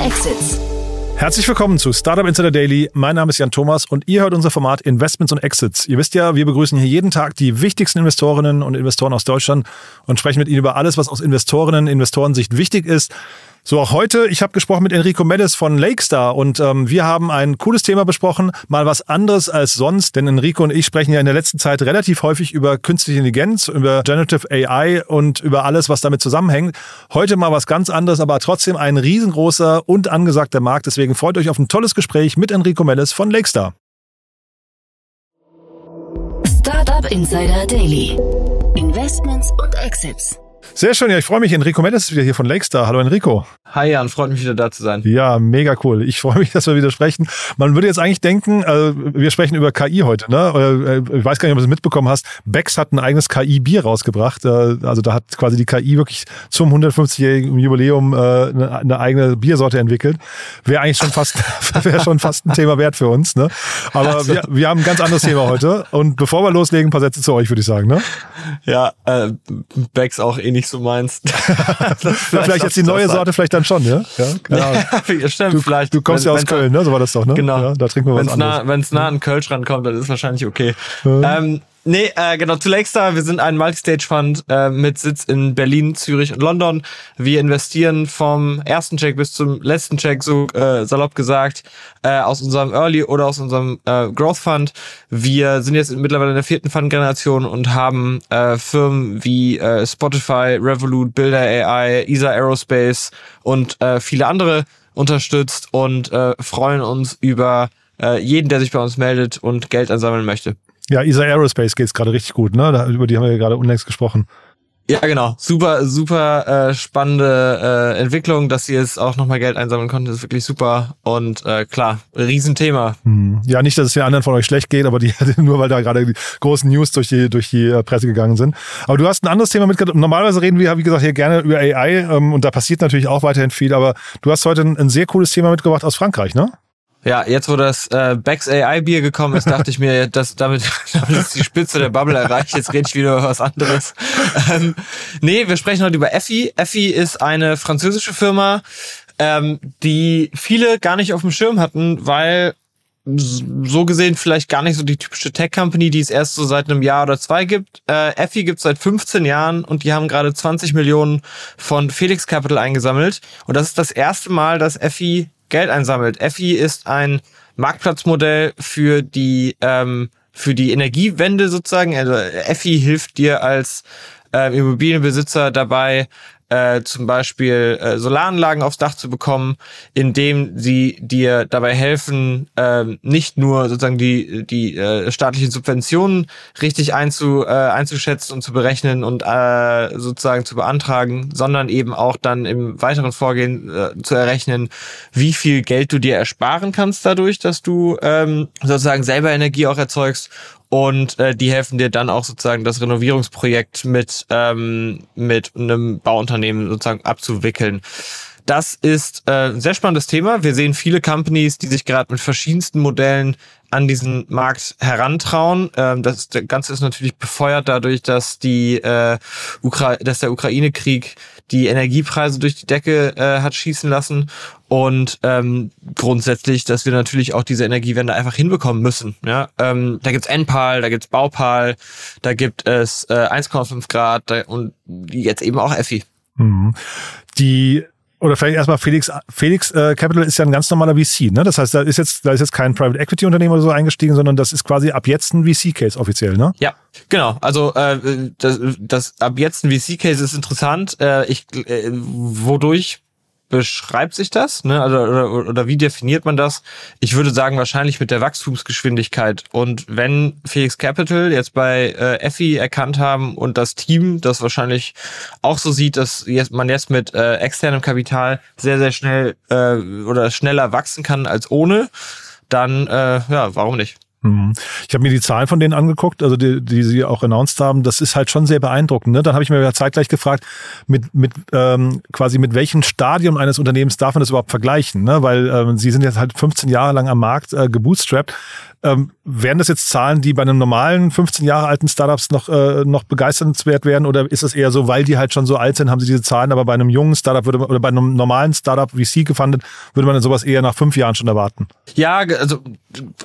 Exits. Herzlich willkommen zu Startup Insider Daily. Mein Name ist Jan Thomas und ihr hört unser Format Investments und Exits. Ihr wisst ja, wir begrüßen hier jeden Tag die wichtigsten Investorinnen und Investoren aus Deutschland und sprechen mit ihnen über alles, was aus Investorinnen und Investorensicht wichtig ist. So auch heute, ich habe gesprochen mit Enrico Mendes von Lakestar und ähm, wir haben ein cooles Thema besprochen, mal was anderes als sonst, denn Enrico und ich sprechen ja in der letzten Zeit relativ häufig über künstliche Intelligenz, über Generative AI und über alles, was damit zusammenhängt. Heute mal was ganz anderes, aber trotzdem ein riesengroßer und angesagter Markt. Deswegen freut euch auf ein tolles Gespräch mit Enrico Mendes von Lakestar. Startup Insider Daily. Investments und Exits. Sehr schön, ja, ich freue mich. Enrico Mendes ist wieder hier von Lakestar. Hallo Enrico. Hi Jan, freut mich wieder da zu sein. Ja, mega cool. Ich freue mich, dass wir wieder sprechen. Man würde jetzt eigentlich denken, äh, wir sprechen über KI heute, ne? Äh, ich weiß gar nicht, ob du es mitbekommen hast. Bex hat ein eigenes KI-Bier rausgebracht. Äh, also da hat quasi die KI wirklich zum 150-jährigen Jubiläum äh, eine, eine eigene Biersorte entwickelt. Wäre eigentlich schon fast, wäre schon fast ein Thema wert für uns, ne? Aber also. wir, wir haben ein ganz anderes Thema heute. Und bevor wir loslegen, ein paar Sätze zu euch, würde ich sagen, ne? Ja, äh, Bex auch eh nicht so meinst. vielleicht, vielleicht jetzt die neue Sorte vielleicht dann schon, ja? Ja, ja stimmt, du, vielleicht. Du kommst ja aus Köln, ne? So war das doch, ne? Genau. Ja, da trinken wir wenn's was anderes. Wenn es nah an Kölsch rankommt, dann ist wahrscheinlich okay. Ähm, Nee, äh, genau, zu Lakestar. Wir sind ein Multistage-Fund äh, mit Sitz in Berlin, Zürich und London. Wir investieren vom ersten Check bis zum letzten Check, so äh, salopp gesagt, äh, aus unserem Early oder aus unserem äh, Growth Fund. Wir sind jetzt mittlerweile in der vierten Fund-Generation und haben äh, Firmen wie äh, Spotify, Revolut, Builder AI, ESA Aerospace und äh, viele andere unterstützt und äh, freuen uns über äh, jeden, der sich bei uns meldet und Geld ansammeln möchte. Ja, ESA Aerospace geht's gerade richtig gut, ne? Da, über die haben wir ja gerade unlängst gesprochen. Ja, genau. Super, super äh, spannende äh, Entwicklung, dass sie jetzt auch nochmal Geld einsammeln konnten, ist wirklich super. Und äh, klar, Riesenthema. Hm. Ja, nicht, dass es den anderen von euch schlecht geht, aber die nur weil da gerade die großen News durch die, durch die äh, Presse gegangen sind. Aber du hast ein anderes Thema mitgebracht. Normalerweise reden wir, wie gesagt, hier gerne über AI ähm, und da passiert natürlich auch weiterhin viel, aber du hast heute ein, ein sehr cooles Thema mitgebracht aus Frankreich, ne? Ja, jetzt wo das äh, Becks AI Bier gekommen ist, dachte ich mir, dass damit, damit ist die Spitze der Bubble erreicht. Jetzt rede ich wieder über was anderes. Ähm, nee, wir sprechen heute über Effi. Effi ist eine französische Firma, ähm, die viele gar nicht auf dem Schirm hatten, weil so gesehen vielleicht gar nicht so die typische Tech-Company, die es erst so seit einem Jahr oder zwei gibt. Äh, Effi gibt es seit 15 Jahren und die haben gerade 20 Millionen von Felix Capital eingesammelt. Und das ist das erste Mal, dass Effi Geld einsammelt. Effi ist ein Marktplatzmodell für die ähm, für die Energiewende sozusagen. Also Effi hilft dir als äh, Immobilienbesitzer dabei, äh, zum Beispiel äh, Solaranlagen aufs Dach zu bekommen, indem sie dir dabei helfen, äh, nicht nur sozusagen die, die äh, staatlichen Subventionen richtig einzu, äh, einzuschätzen und zu berechnen und äh, sozusagen zu beantragen, sondern eben auch dann im weiteren Vorgehen äh, zu errechnen, wie viel Geld du dir ersparen kannst dadurch, dass du ähm, sozusagen selber Energie auch erzeugst und äh, die helfen dir dann auch sozusagen das Renovierungsprojekt mit ähm, mit einem Bauunternehmen sozusagen abzuwickeln. Das ist äh, ein sehr spannendes Thema. Wir sehen viele Companies, die sich gerade mit verschiedensten Modellen an diesen Markt herantrauen. Ähm, das Ganze ist natürlich befeuert dadurch, dass die äh, Ukra dass der Ukraine-Krieg die Energiepreise durch die Decke äh, hat schießen lassen und ähm, grundsätzlich, dass wir natürlich auch diese Energiewende einfach hinbekommen müssen. Ja, ähm, da gibt's NPAL, da gibt's Baupal, da gibt es äh, 1,5 Grad da, und jetzt eben auch Effi. Mhm. Die oder vielleicht erstmal Felix, Felix äh, Capital ist ja ein ganz normaler VC, ne? Das heißt, da ist jetzt, da ist jetzt kein Private Equity Unternehmen oder so eingestiegen, sondern das ist quasi ab jetzt ein VC-Case offiziell, ne? Ja, genau. Also äh, das, das ab jetzt ein VC-Case ist interessant. Äh, ich, äh, wodurch beschreibt sich das? Ne? Also, oder, oder wie definiert man das? Ich würde sagen, wahrscheinlich mit der Wachstumsgeschwindigkeit. Und wenn Felix Capital jetzt bei äh, Effi erkannt haben und das Team das wahrscheinlich auch so sieht, dass jetzt, man jetzt mit äh, externem Kapital sehr, sehr schnell äh, oder schneller wachsen kann als ohne, dann äh, ja, warum nicht? Mhm. Ich habe mir die Zahlen von denen angeguckt, also die, die sie auch announced haben. Das ist halt schon sehr beeindruckend. Ne? Dann habe ich mir zeitgleich gefragt, mit, mit ähm, quasi mit welchem Stadium eines Unternehmens darf man das überhaupt vergleichen? Ne? Weil ähm, sie sind jetzt halt 15 Jahre lang am Markt äh, gebootstrapped. Ähm, wären das jetzt Zahlen, die bei einem normalen 15 Jahre alten Startups noch, äh, noch begeisternswert werden? Oder ist es eher so, weil die halt schon so alt sind, haben sie diese Zahlen, aber bei einem jungen Startup würde oder bei einem normalen Startup wie Sie gefundet, würde man sowas eher nach fünf Jahren schon erwarten? Ja, also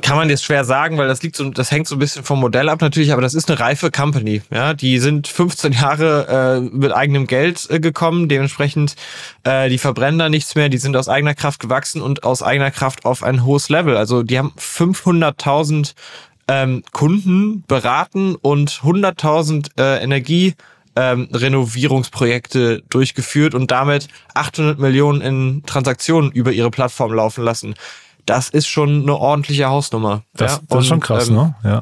kann man jetzt schwer sagen, weil das liegt so, das hängt so ein bisschen vom Modell ab natürlich, aber das ist eine reife Company. Ja, die sind 15 Jahre äh, mit eigenem Geld äh, gekommen, dementsprechend äh, die verbrennen da nichts mehr, die sind aus eigener Kraft gewachsen und aus eigener Kraft auf ein hohes Level. Also die haben 500 100.000 ähm, Kunden beraten und 100.000 äh, Energie ähm, Renovierungsprojekte durchgeführt und damit 800 Millionen in Transaktionen über ihre Plattform laufen lassen. Das ist schon eine ordentliche Hausnummer. Das, ja? das ist schon krass, ähm, ne? Ja.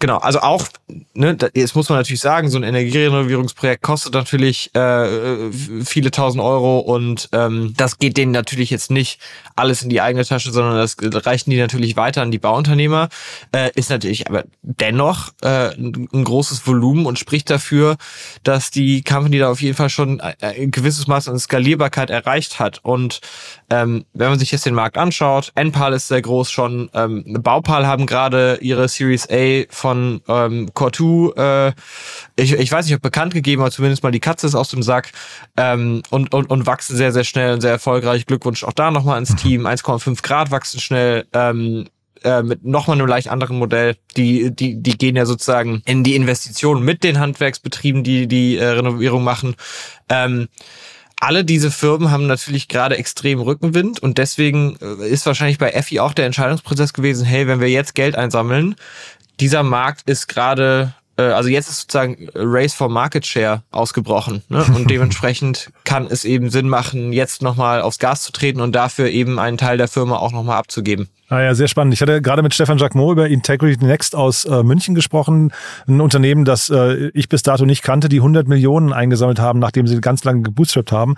Genau, also auch, ne, jetzt muss man natürlich sagen, so ein Energierenovierungsprojekt kostet natürlich äh, viele tausend Euro und ähm, das geht denen natürlich jetzt nicht alles in die eigene Tasche, sondern das reichen die natürlich weiter an die Bauunternehmer. Äh, ist natürlich aber dennoch äh, ein großes Volumen und spricht dafür, dass die Company da auf jeden Fall schon ein gewisses Maß an Skalierbarkeit erreicht hat. Und ähm, wenn man sich jetzt den Markt anschaut, Enpal ist sehr groß schon, ähm, Baupal haben gerade ihre Series A von von ähm, Cortu, äh, ich, ich weiß nicht, ob bekannt gegeben, aber zumindest mal die Katze ist aus dem Sack ähm, und, und, und wachsen sehr, sehr schnell und sehr erfolgreich. Glückwunsch auch da nochmal ins. Team. 1,5 Grad wachsen schnell. Ähm, äh, mit nochmal einem leicht anderen Modell. Die, die, die gehen ja sozusagen in die Investitionen mit den Handwerksbetrieben, die die äh, Renovierung machen. Ähm, alle diese Firmen haben natürlich gerade extrem Rückenwind und deswegen äh, ist wahrscheinlich bei Effi auch der Entscheidungsprozess gewesen, hey, wenn wir jetzt Geld einsammeln, dieser Markt ist gerade, äh, also jetzt ist sozusagen Race for Market Share ausgebrochen. Ne? Und dementsprechend kann es eben Sinn machen, jetzt nochmal aufs Gas zu treten und dafür eben einen Teil der Firma auch nochmal abzugeben. Ah ja, sehr spannend. Ich hatte gerade mit Stefan Jacquemot über Integrity Next aus äh, München gesprochen. Ein Unternehmen, das äh, ich bis dato nicht kannte, die 100 Millionen eingesammelt haben, nachdem sie ganz lange gebootstrapped haben.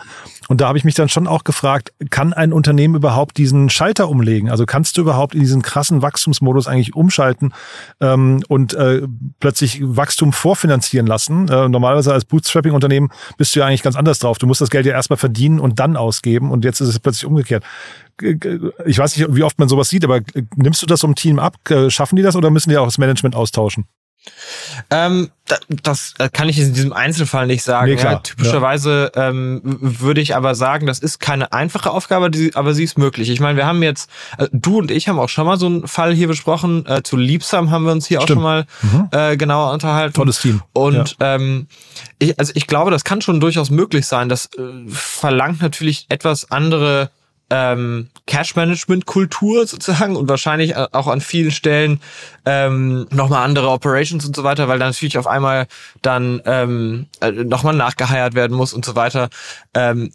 Und da habe ich mich dann schon auch gefragt, kann ein Unternehmen überhaupt diesen Schalter umlegen? Also kannst du überhaupt in diesen krassen Wachstumsmodus eigentlich umschalten ähm, und äh, plötzlich Wachstum vorfinanzieren lassen? Äh, normalerweise als Bootstrapping-Unternehmen bist du ja eigentlich ganz anders drauf. Du musst das Geld ja erstmal verdienen und dann ausgeben. Und jetzt ist es plötzlich umgekehrt ich weiß nicht, wie oft man sowas sieht, aber nimmst du das vom Team ab? Schaffen die das oder müssen die auch das Management austauschen? Ähm, das kann ich in diesem Einzelfall nicht sagen. Nee, ja, typischerweise ja. ähm, würde ich aber sagen, das ist keine einfache Aufgabe, aber sie ist möglich. Ich meine, wir haben jetzt, äh, du und ich haben auch schon mal so einen Fall hier besprochen. Äh, zu Liebsam haben wir uns hier Stimmt. auch schon mal mhm. äh, genauer unterhalten. Tolles Team. Und ja. ähm, ich, also ich glaube, das kann schon durchaus möglich sein. Das äh, verlangt natürlich etwas andere ähm, Cash-Management-Kultur sozusagen und wahrscheinlich auch an vielen Stellen ähm, nochmal andere Operations und so weiter, weil dann natürlich auf einmal dann ähm, äh, nochmal nachgeheiert werden muss und so weiter. Ähm,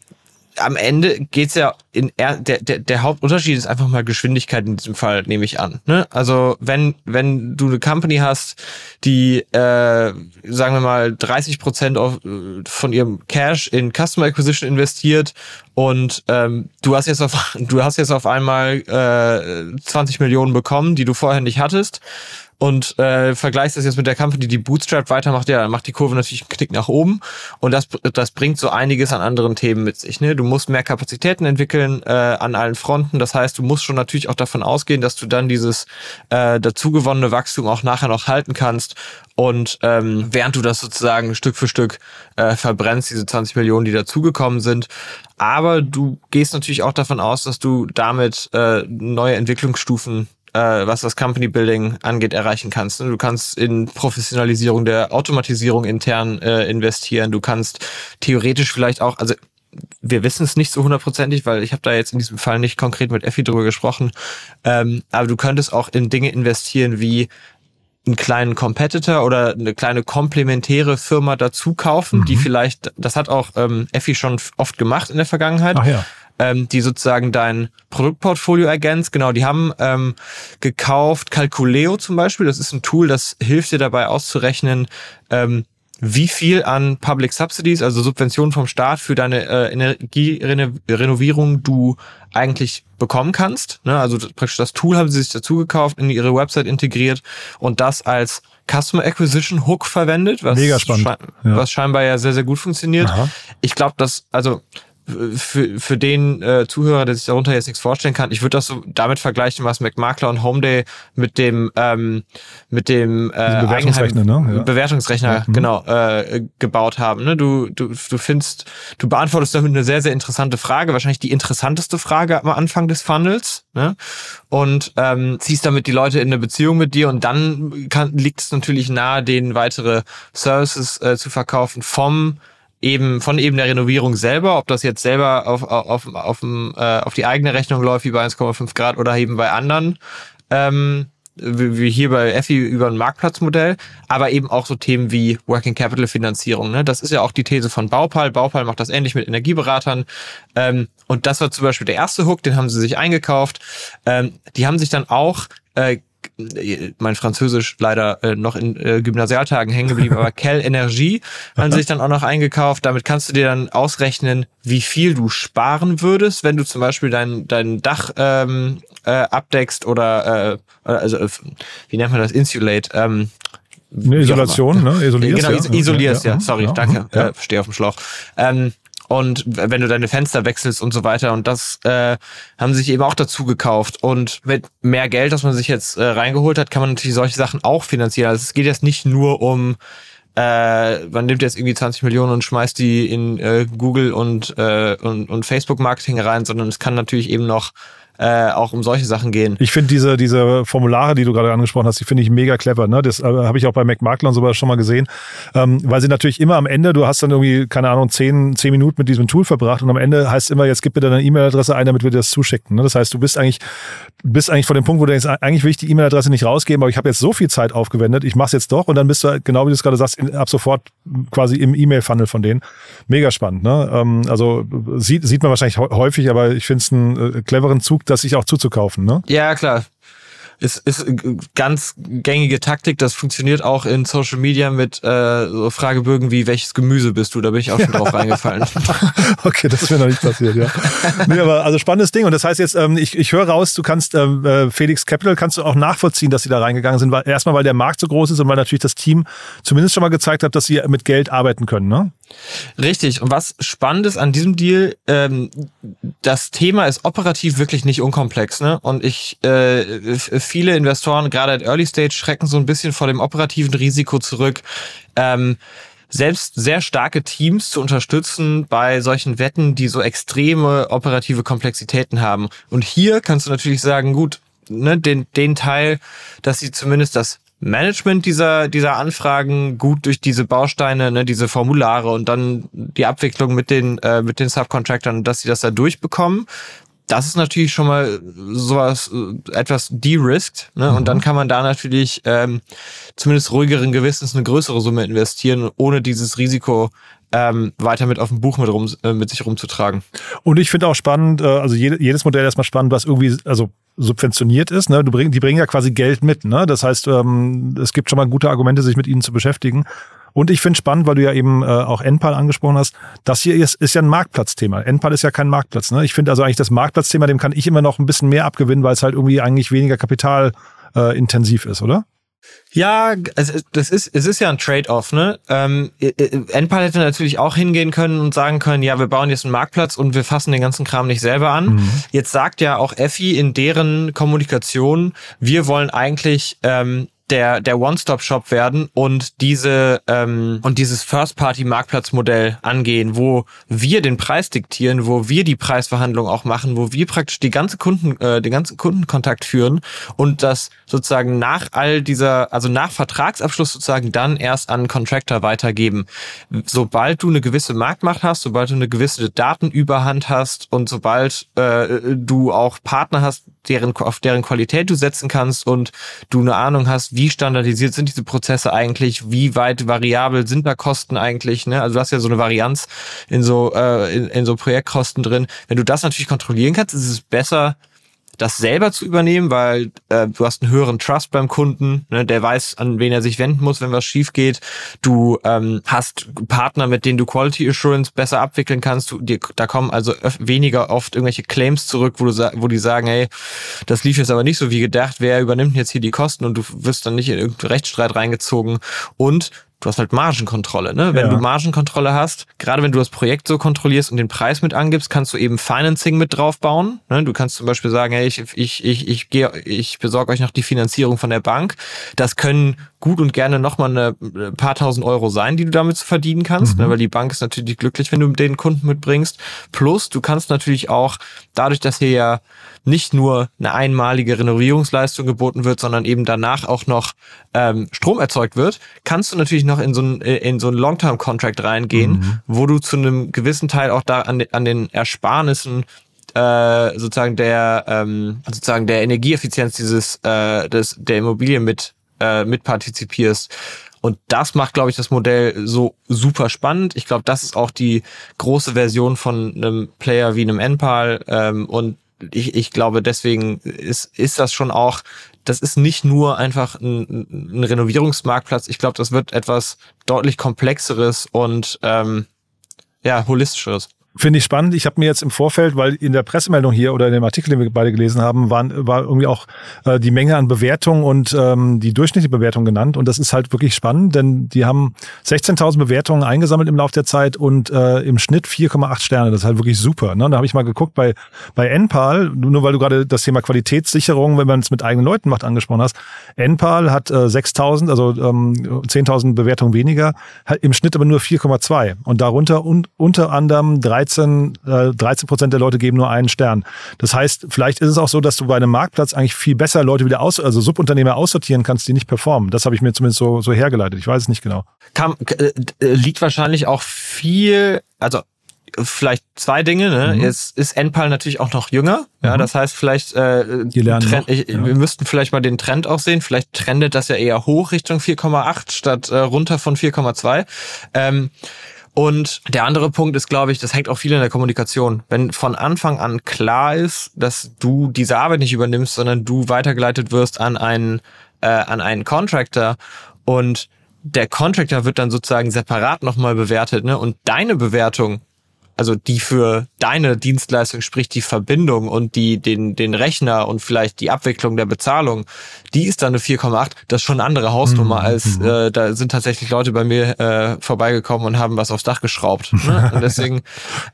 am Ende geht's ja in er, der, der, der Hauptunterschied ist einfach mal Geschwindigkeit in diesem Fall, nehme ich an. Ne? Also wenn, wenn du eine Company hast, die, äh, sagen wir mal, 30 Prozent von ihrem Cash in Customer Acquisition investiert und ähm, du hast jetzt auf, du hast jetzt auf einmal äh, 20 Millionen bekommen, die du vorher nicht hattest und äh, vergleichst das jetzt mit der Company, die Bootstrap weitermacht, ja, dann macht die Kurve natürlich einen Knick nach oben und das, das bringt so einiges an anderen Themen mit sich. Ne? Du musst mehr Kapazitäten entwickeln äh, an allen Fronten, das heißt, du musst schon natürlich auch davon ausgehen, dass du dann dieses äh, dazugewonnene Wachstum auch nachher noch halten kannst und ähm, während du das sozusagen Stück für Stück äh, verbrennst, diese 20 Millionen, die dazugekommen sind. Aber du gehst natürlich auch davon aus, dass du damit äh, neue Entwicklungsstufen was das Company Building angeht, erreichen kannst. Du kannst in Professionalisierung der Automatisierung intern äh, investieren. Du kannst theoretisch vielleicht auch, also wir wissen es nicht so hundertprozentig, weil ich habe da jetzt in diesem Fall nicht konkret mit Effi drüber gesprochen. Ähm, aber du könntest auch in Dinge investieren wie einen kleinen Competitor oder eine kleine komplementäre Firma dazu kaufen, mhm. die vielleicht, das hat auch ähm, Effi schon oft gemacht in der Vergangenheit. Ach ja ähm, die sozusagen dein Produktportfolio ergänzt. Genau, die haben ähm, gekauft Calculeo zum Beispiel. Das ist ein Tool, das hilft dir dabei auszurechnen, ähm, wie viel an Public Subsidies, also Subventionen vom Staat für deine äh, Energierenovierung du eigentlich bekommen kannst. Ne? Also praktisch das Tool haben sie sich dazu gekauft, in ihre Website integriert und das als Customer Acquisition Hook verwendet, was, Mega spannend. Sche ja. was scheinbar ja sehr, sehr gut funktioniert. Aha. Ich glaube, dass, also für, für den äh, Zuhörer, der sich darunter jetzt nichts vorstellen kann, ich würde das so damit vergleichen, was McMakler und Homeday mit dem ähm, mit dem äh, Bewertungsrechner, ne? ja. Bewertungsrechner. Mhm. genau äh, gebaut haben. Ne? Du du du findest, du beantwortest damit eine sehr sehr interessante Frage, wahrscheinlich die interessanteste Frage am Anfang des Funnels, ne? Und ähm, ziehst damit die Leute in eine Beziehung mit dir und dann kann, liegt es natürlich nahe, denen weitere Services äh, zu verkaufen vom eben von eben der Renovierung selber, ob das jetzt selber auf, auf, auf, äh, auf die eigene Rechnung läuft, wie bei 1,5 Grad oder eben bei anderen, ähm, wie hier bei Effi über ein Marktplatzmodell, aber eben auch so Themen wie Working Capital Finanzierung. Ne? Das ist ja auch die These von Baupal. Baupal macht das ähnlich mit Energieberatern. Ähm, und das war zum Beispiel der erste Hook, den haben sie sich eingekauft. Ähm, die haben sich dann auch äh, mein Französisch leider äh, noch in äh, Gymnasialtagen hängen geblieben, aber Cal Energie haben sich dann auch noch eingekauft. Damit kannst du dir dann ausrechnen, wie viel du sparen würdest, wenn du zum Beispiel dein, dein Dach ähm, äh, abdeckst oder äh, also äh, wie nennt man das? Insulate. Ähm, eine Isolation, ne? Isolierst, genau, ja. isolierst, ja. ja. Sorry, ja. danke. Ja. Äh, stehe auf dem Schlauch. Ähm, und wenn du deine Fenster wechselst und so weiter. Und das äh, haben sich eben auch dazu gekauft. Und mit mehr Geld, das man sich jetzt äh, reingeholt hat, kann man natürlich solche Sachen auch finanzieren. Also es geht jetzt nicht nur um äh, man nimmt jetzt irgendwie 20 Millionen und schmeißt die in äh, Google und, äh, und, und Facebook Marketing rein, sondern es kann natürlich eben noch äh, auch um solche Sachen gehen. Ich finde diese, diese Formulare, die du gerade angesprochen hast, die finde ich mega clever. Ne? Das äh, habe ich auch bei McMakler und sowas schon mal gesehen, ähm, weil sie natürlich immer am Ende, du hast dann irgendwie, keine Ahnung, zehn, zehn Minuten mit diesem Tool verbracht und am Ende heißt immer, jetzt gib mir deine E-Mail-Adresse ein, damit wir dir das zuschicken. Ne? Das heißt, du bist eigentlich, bist eigentlich vor dem Punkt, wo du denkst, eigentlich will ich die E-Mail-Adresse nicht rausgeben, aber ich habe jetzt so viel Zeit aufgewendet, ich mache es jetzt doch und dann bist du, genau wie du es gerade sagst, in, ab sofort quasi im E-Mail-Funnel von denen. Mega spannend. Ne? Ähm, also sieht, sieht man wahrscheinlich häufig, aber ich finde es einen äh, cleveren Zug, das sich auch zuzukaufen, ne? Ja, klar ist, ist ganz gängige Taktik. Das funktioniert auch in Social Media mit äh, so Fragebögen wie welches Gemüse bist du? Da bin ich auch schon drauf reingefallen. okay, das ist mir noch nicht passiert, ja. Nee, aber also spannendes Ding. Und das heißt jetzt, ähm, ich, ich höre raus, du kannst ähm, äh, Felix Capital kannst du auch nachvollziehen, dass sie da reingegangen sind. Weil, erstmal, weil der Markt so groß ist und weil natürlich das Team zumindest schon mal gezeigt hat, dass sie mit Geld arbeiten können, ne? Richtig. Und was spannend ist an diesem Deal, ähm, das Thema ist operativ wirklich nicht unkomplex. Ne? Und ich, äh, viele Investoren, gerade at Early Stage, schrecken so ein bisschen vor dem operativen Risiko zurück. Ähm, selbst sehr starke Teams zu unterstützen bei solchen Wetten, die so extreme operative Komplexitäten haben. Und hier kannst du natürlich sagen, gut, ne, den, den Teil, dass sie zumindest das Management dieser, dieser Anfragen gut durch diese Bausteine, ne, diese Formulare und dann die Abwicklung mit den, äh, mit den Subcontractors, dass sie das da durchbekommen. Das ist natürlich schon mal sowas, äh, etwas de-risked, ne? Mhm. Und dann kann man da natürlich ähm, zumindest ruhigeren Gewissens eine größere Summe investieren, ohne dieses Risiko ähm, weiter mit auf dem Buch mit, rum, äh, mit sich rumzutragen. Und ich finde auch spannend, äh, also jede, jedes Modell erstmal spannend, was irgendwie, also subventioniert ist. Ne? Du bring, die bringen ja quasi Geld mit. Ne? Das heißt, ähm, es gibt schon mal gute Argumente, sich mit ihnen zu beschäftigen. Und ich finde spannend, weil du ja eben äh, auch Enpal angesprochen hast, das hier ist, ist ja ein Marktplatzthema. Enpal ist ja kein Marktplatz. Ne? Ich finde also eigentlich das Marktplatzthema, dem kann ich immer noch ein bisschen mehr abgewinnen, weil es halt irgendwie eigentlich weniger kapitalintensiv äh, ist, oder? Ja, es, das ist, es ist ja ein Trade-off, ne? Ähm, Enpal hätte natürlich auch hingehen können und sagen können, ja, wir bauen jetzt einen Marktplatz und wir fassen den ganzen Kram nicht selber an. Mhm. Jetzt sagt ja auch Effi in deren Kommunikation, wir wollen eigentlich ähm, der, der One-Stop-Shop werden und diese ähm, und dieses First-Party-Marktplatzmodell angehen, wo wir den Preis diktieren, wo wir die Preisverhandlung auch machen, wo wir praktisch die ganze Kunden, äh, den ganzen Kundenkontakt führen und das sozusagen nach all dieser, also nach Vertragsabschluss sozusagen dann erst an Contractor weitergeben. Sobald du eine gewisse Marktmacht hast, sobald du eine gewisse Datenüberhand hast und sobald äh, du auch Partner hast, deren, auf deren Qualität du setzen kannst und du eine Ahnung hast, wie standardisiert sind diese Prozesse eigentlich, wie weit variabel sind da Kosten eigentlich, ne? Also du hast ja so eine Varianz in so, äh, in, in so Projektkosten drin. Wenn du das natürlich kontrollieren kannst, ist es besser, das selber zu übernehmen, weil äh, du hast einen höheren Trust beim Kunden, ne, der weiß, an wen er sich wenden muss, wenn was schief geht. Du ähm, hast Partner, mit denen du Quality Assurance besser abwickeln kannst. Du, dir, da kommen also weniger oft irgendwelche Claims zurück, wo, du, wo die sagen, hey, das lief jetzt aber nicht so wie gedacht, wer übernimmt jetzt hier die Kosten und du wirst dann nicht in irgendeinen Rechtsstreit reingezogen. Und du hast halt Margenkontrolle. Ne? Wenn ja. du Margenkontrolle hast, gerade wenn du das Projekt so kontrollierst und den Preis mit angibst, kannst du eben Financing mit draufbauen. Ne? Du kannst zum Beispiel sagen, hey, ich, ich, ich, ich, gehe, ich besorge euch noch die Finanzierung von der Bank. Das können gut und gerne nochmal eine ein paar tausend Euro sein, die du damit verdienen kannst, ne? mhm. ne? weil die Bank ist natürlich glücklich, wenn du den Kunden mitbringst. Plus, du kannst natürlich auch, dadurch, dass hier ja nicht nur eine einmalige Renovierungsleistung geboten wird, sondern eben danach auch noch ähm, Strom erzeugt wird, kannst du natürlich noch in so ein, äh, in so ein Long-Term-Contract reingehen, mhm. wo du zu einem gewissen Teil auch da an, an den Ersparnissen äh, sozusagen der ähm, sozusagen der Energieeffizienz dieses äh, des der Immobilie mit äh, mit partizipierst. Und das macht, glaube ich, das Modell so super spannend. Ich glaube, das ist auch die große Version von einem Player wie einem NPAL. Ähm, und ich, ich glaube, deswegen ist, ist das schon auch, das ist nicht nur einfach ein, ein Renovierungsmarktplatz. Ich glaube, das wird etwas deutlich komplexeres und ähm, ja, holistischeres. Finde ich spannend. Ich habe mir jetzt im Vorfeld, weil in der Pressemeldung hier oder in dem Artikel, den wir beide gelesen haben, waren, war irgendwie auch äh, die Menge an Bewertungen und ähm, die durchschnittliche Bewertung genannt. Und das ist halt wirklich spannend, denn die haben 16.000 Bewertungen eingesammelt im Laufe der Zeit und äh, im Schnitt 4,8 Sterne. Das ist halt wirklich super. Ne? Und da habe ich mal geguckt bei, bei NPAL, nur weil du gerade das Thema Qualitätssicherung, wenn man es mit eigenen Leuten macht, angesprochen hast. NPAL hat äh, 6.000, also ähm, 10.000 Bewertungen weniger, hat im Schnitt aber nur 4,2. Und darunter un unter anderem 13 13, äh, 13 Prozent der Leute geben nur einen Stern. Das heißt, vielleicht ist es auch so, dass du bei einem Marktplatz eigentlich viel besser Leute wieder aus, also Subunternehmer aussortieren kannst, die nicht performen. Das habe ich mir zumindest so, so hergeleitet. Ich weiß es nicht genau. Kam, äh, liegt wahrscheinlich auch viel, also vielleicht zwei Dinge. Ne? Mhm. Jetzt ist NPAL natürlich auch noch jünger. Ja, mhm. das heißt vielleicht äh, Die lernen Trend, ich, ja. wir müssten vielleicht mal den Trend auch sehen. Vielleicht trendet das ja eher hoch Richtung 4,8 statt äh, runter von 4,2. Ähm, und der andere Punkt ist, glaube ich, das hängt auch viel in der Kommunikation. Wenn von Anfang an klar ist, dass du diese Arbeit nicht übernimmst, sondern du weitergeleitet wirst an einen, äh, an einen Contractor und der Contractor wird dann sozusagen separat nochmal bewertet, ne? Und deine Bewertung also die für deine Dienstleistung, sprich die Verbindung und die, den, den Rechner und vielleicht die Abwicklung der Bezahlung, die ist dann eine 4,8. Das ist schon eine andere Hausnummer, mhm. als mhm. äh, da sind tatsächlich Leute bei mir äh, vorbeigekommen und haben was aufs Dach geschraubt. Ne? Und deswegen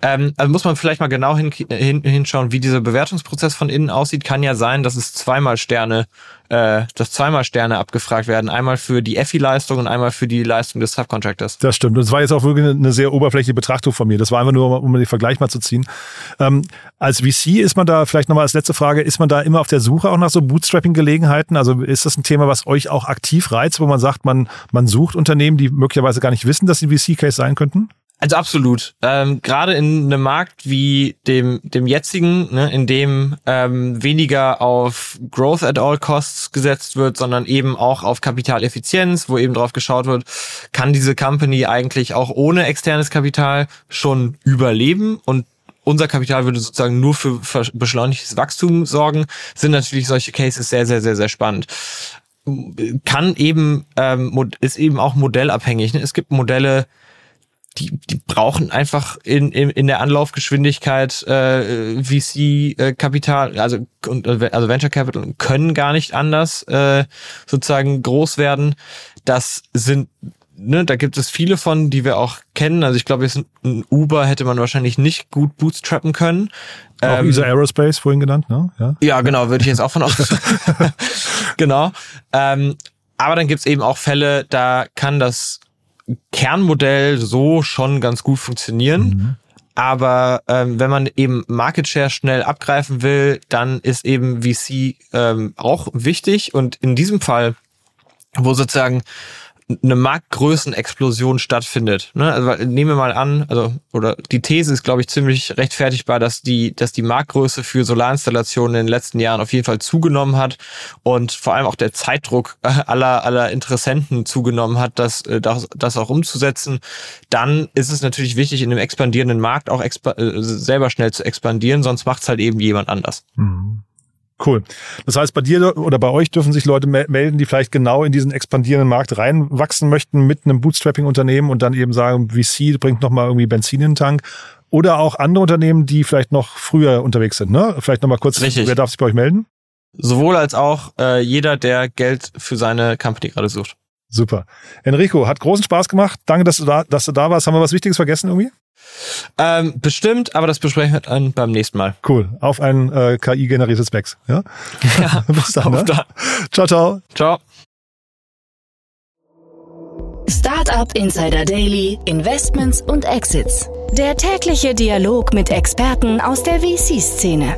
ähm, also muss man vielleicht mal genau hin, hin, hinschauen, wie dieser Bewertungsprozess von innen aussieht. Kann ja sein, dass es zweimal Sterne äh, dass zweimal Sterne abgefragt werden. Einmal für die EFI-Leistung und einmal für die Leistung des Subcontractors. Das stimmt. Und es war jetzt auch wirklich eine sehr oberflächliche Betrachtung von mir. Das war einfach nur, um den Vergleich mal zu ziehen. Ähm, als VC ist man da, vielleicht nochmal als letzte Frage, ist man da immer auf der Suche auch nach so Bootstrapping-Gelegenheiten? Also ist das ein Thema, was euch auch aktiv reizt, wo man sagt, man, man sucht Unternehmen, die möglicherweise gar nicht wissen, dass sie VC-Case sein könnten? Also absolut. Ähm, Gerade in einem Markt wie dem, dem jetzigen, ne, in dem ähm, weniger auf Growth at all Costs gesetzt wird, sondern eben auch auf Kapitaleffizienz, wo eben drauf geschaut wird, kann diese Company eigentlich auch ohne externes Kapital schon überleben und unser Kapital würde sozusagen nur für beschleunigtes Wachstum sorgen, sind natürlich solche Cases sehr, sehr, sehr, sehr spannend kann eben ähm, ist eben auch modellabhängig. Ne? Es gibt Modelle, die, die brauchen einfach in, in, in der Anlaufgeschwindigkeit äh, VC-Kapital, äh, also, und, also Venture Capital können gar nicht anders äh, sozusagen groß werden. Das sind Ne, da gibt es viele von, die wir auch kennen. Also ich glaube, jetzt ein Uber hätte man wahrscheinlich nicht gut bootstrappen können. Auch ähm, ESA Aerospace vorhin genannt, ne? Ja, ja genau, würde ich jetzt auch von aus. genau. Ähm, aber dann gibt's eben auch Fälle, da kann das Kernmodell so schon ganz gut funktionieren. Mhm. Aber ähm, wenn man eben Market Share schnell abgreifen will, dann ist eben VC ähm, auch wichtig. Und in diesem Fall, wo sozusagen eine Marktgrößenexplosion stattfindet. Ne? Also nehmen wir mal an, also oder die These ist, glaube ich, ziemlich rechtfertigbar, dass die, dass die Marktgröße für Solarinstallationen in den letzten Jahren auf jeden Fall zugenommen hat und vor allem auch der Zeitdruck aller aller Interessenten zugenommen hat, das äh, das, das auch umzusetzen. Dann ist es natürlich wichtig, in einem expandierenden Markt auch äh, selber schnell zu expandieren, sonst macht es halt eben jemand anders. Mhm. Cool. Das heißt, bei dir oder bei euch dürfen sich Leute melden, die vielleicht genau in diesen expandierenden Markt reinwachsen möchten mit einem Bootstrapping-Unternehmen und dann eben sagen, VC bringt nochmal irgendwie Benzin in den Tank. Oder auch andere Unternehmen, die vielleicht noch früher unterwegs sind. Ne? Vielleicht nochmal kurz, Richtig. wer darf sich bei euch melden? Sowohl als auch äh, jeder, der Geld für seine Company gerade sucht. Super. Enrico, hat großen Spaß gemacht. Danke, dass du da, dass du da warst. Haben wir was Wichtiges vergessen irgendwie? Ähm, bestimmt, aber das besprechen wir dann beim nächsten Mal. Cool. Auf ein äh, KI-generiertes Specs. Ja? Ja, Bis dann. Ne? dann. Ciao, ciao. Ciao. Startup Insider Daily, Investments und Exits. Der tägliche Dialog mit Experten aus der VC-Szene.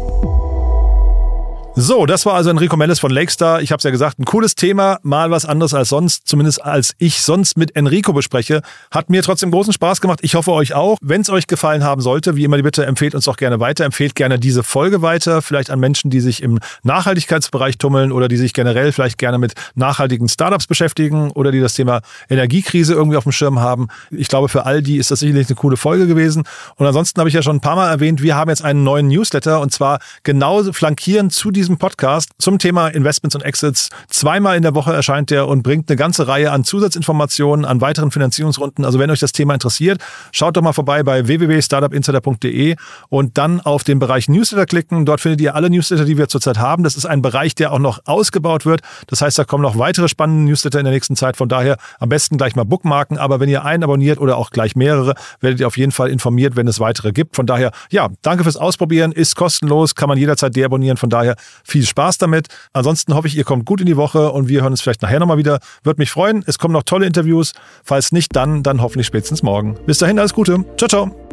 So, das war also Enrico Mellis von Lakestar. Ich habe es ja gesagt, ein cooles Thema, mal was anderes als sonst, zumindest als ich sonst mit Enrico bespreche. Hat mir trotzdem großen Spaß gemacht. Ich hoffe euch auch. Wenn es euch gefallen haben sollte, wie immer die Bitte, empfehlt uns doch gerne weiter. Empfehlt gerne diese Folge weiter, vielleicht an Menschen, die sich im Nachhaltigkeitsbereich tummeln oder die sich generell vielleicht gerne mit nachhaltigen Startups beschäftigen oder die das Thema Energiekrise irgendwie auf dem Schirm haben. Ich glaube, für all die ist das sicherlich eine coole Folge gewesen. Und ansonsten habe ich ja schon ein paar Mal erwähnt, wir haben jetzt einen neuen Newsletter und zwar genauso flankierend zu diesem Podcast zum Thema Investments und Exits. Zweimal in der Woche erscheint der und bringt eine ganze Reihe an Zusatzinformationen, an weiteren Finanzierungsrunden. Also wenn euch das Thema interessiert, schaut doch mal vorbei bei www.startupinsider.de und dann auf den Bereich Newsletter klicken. Dort findet ihr alle Newsletter, die wir zurzeit haben. Das ist ein Bereich, der auch noch ausgebaut wird. Das heißt, da kommen noch weitere spannende Newsletter in der nächsten Zeit. Von daher am besten gleich mal bookmarken. Aber wenn ihr einen abonniert oder auch gleich mehrere, werdet ihr auf jeden Fall informiert, wenn es weitere gibt. Von daher, ja, danke fürs Ausprobieren. Ist kostenlos, kann man jederzeit deabonnieren. Von daher viel Spaß damit. Ansonsten hoffe ich, ihr kommt gut in die Woche und wir hören uns vielleicht nachher nochmal wieder. Würde mich freuen. Es kommen noch tolle Interviews. Falls nicht, dann, dann hoffentlich spätestens morgen. Bis dahin, alles Gute. Ciao, ciao.